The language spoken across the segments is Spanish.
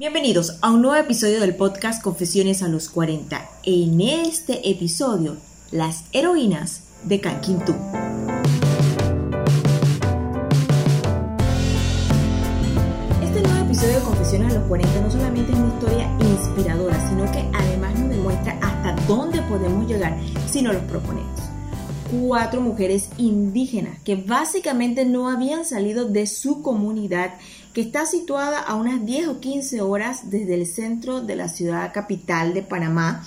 Bienvenidos a un nuevo episodio del podcast Confesiones a los 40. En este episodio, las heroínas de Tú. Este nuevo episodio de Confesiones a los 40 no solamente es una historia inspiradora, sino que además nos demuestra hasta dónde podemos llegar si nos los proponemos cuatro mujeres indígenas que básicamente no habían salido de su comunidad que está situada a unas 10 o 15 horas desde el centro de la ciudad capital de Panamá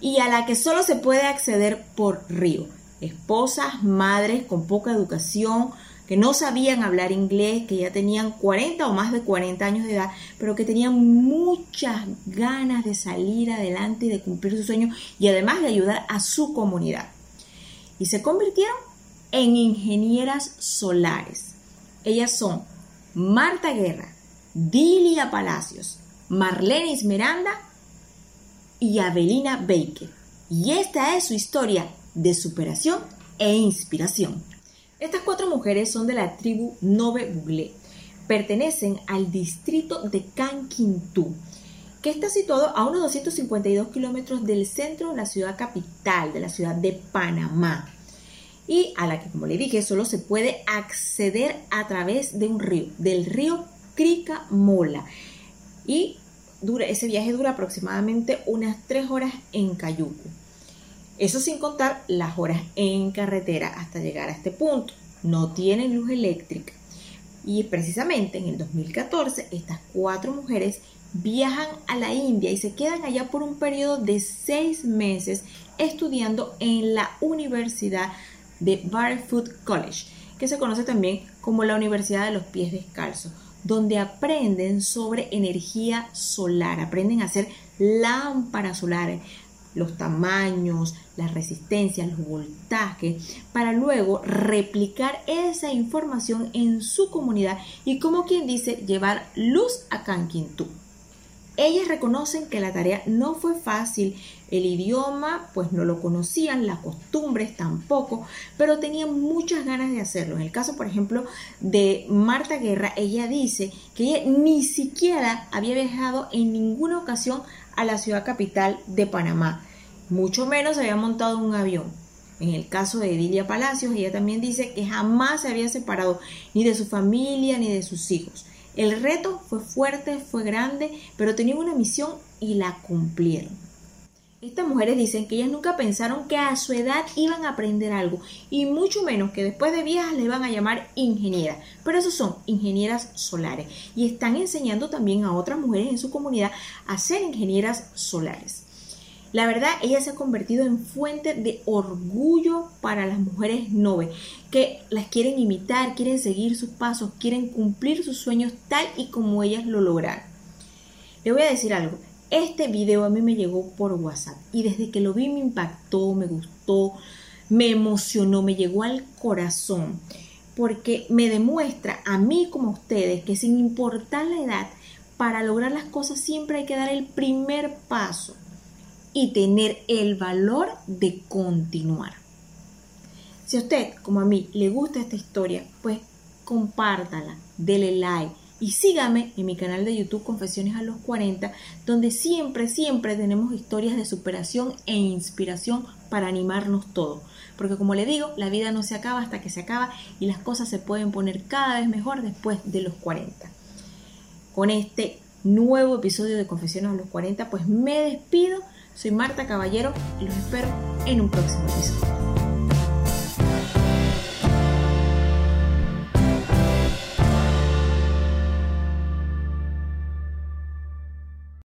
y a la que solo se puede acceder por río. Esposas, madres con poca educación, que no sabían hablar inglés, que ya tenían 40 o más de 40 años de edad, pero que tenían muchas ganas de salir adelante y de cumplir sus sueños y además de ayudar a su comunidad. Y se convirtieron en ingenieras solares. Ellas son Marta Guerra, Dilia Palacios, Marlene Esmeranda y Avelina Baker. Y esta es su historia de superación e inspiración. Estas cuatro mujeres son de la tribu Nove Buglé. Pertenecen al distrito de Canquintú, que está situado a unos 252 kilómetros del centro de la ciudad capital, de la ciudad de Panamá y a la que, como le dije, solo se puede acceder a través de un río, del río Crica-Mola. Y dura, ese viaje dura aproximadamente unas tres horas en Cayuco. Eso sin contar las horas en carretera hasta llegar a este punto. No tienen luz eléctrica. Y precisamente en el 2014 estas cuatro mujeres viajan a la India y se quedan allá por un periodo de seis meses estudiando en la Universidad de Barefoot College, que se conoce también como la Universidad de los Pies Descalzos, donde aprenden sobre energía solar, aprenden a hacer lámparas solares, los tamaños, las resistencias, los voltajes, para luego replicar esa información en su comunidad y como quien dice, llevar luz a Kankintu. Ellas reconocen que la tarea no fue fácil, el idioma pues no lo conocían, las costumbres tampoco, pero tenían muchas ganas de hacerlo. En el caso, por ejemplo, de Marta Guerra, ella dice que ella ni siquiera había viajado en ninguna ocasión a la ciudad capital de Panamá, mucho menos había montado un avión. En el caso de Edilia Palacios, ella también dice que jamás se había separado ni de su familia ni de sus hijos. El reto fue fuerte, fue grande, pero tenían una misión y la cumplieron. Estas mujeres dicen que ellas nunca pensaron que a su edad iban a aprender algo y mucho menos que después de viejas le iban a llamar ingenieras, pero esos son ingenieras solares y están enseñando también a otras mujeres en su comunidad a ser ingenieras solares. La verdad, ella se ha convertido en fuente de orgullo para las mujeres nove, que las quieren imitar, quieren seguir sus pasos, quieren cumplir sus sueños tal y como ellas lo lograron. Le voy a decir algo, este video a mí me llegó por WhatsApp y desde que lo vi me impactó, me gustó, me emocionó, me llegó al corazón, porque me demuestra a mí como a ustedes que sin importar la edad, para lograr las cosas siempre hay que dar el primer paso y tener el valor de continuar. Si a usted, como a mí, le gusta esta historia, pues compártala, dele like y sígame en mi canal de YouTube Confesiones a los 40, donde siempre, siempre tenemos historias de superación e inspiración para animarnos todos. Porque como le digo, la vida no se acaba hasta que se acaba y las cosas se pueden poner cada vez mejor después de los 40. Con este nuevo episodio de Confesiones a los 40, pues me despido soy Marta Caballero y los espero en un próximo episodio.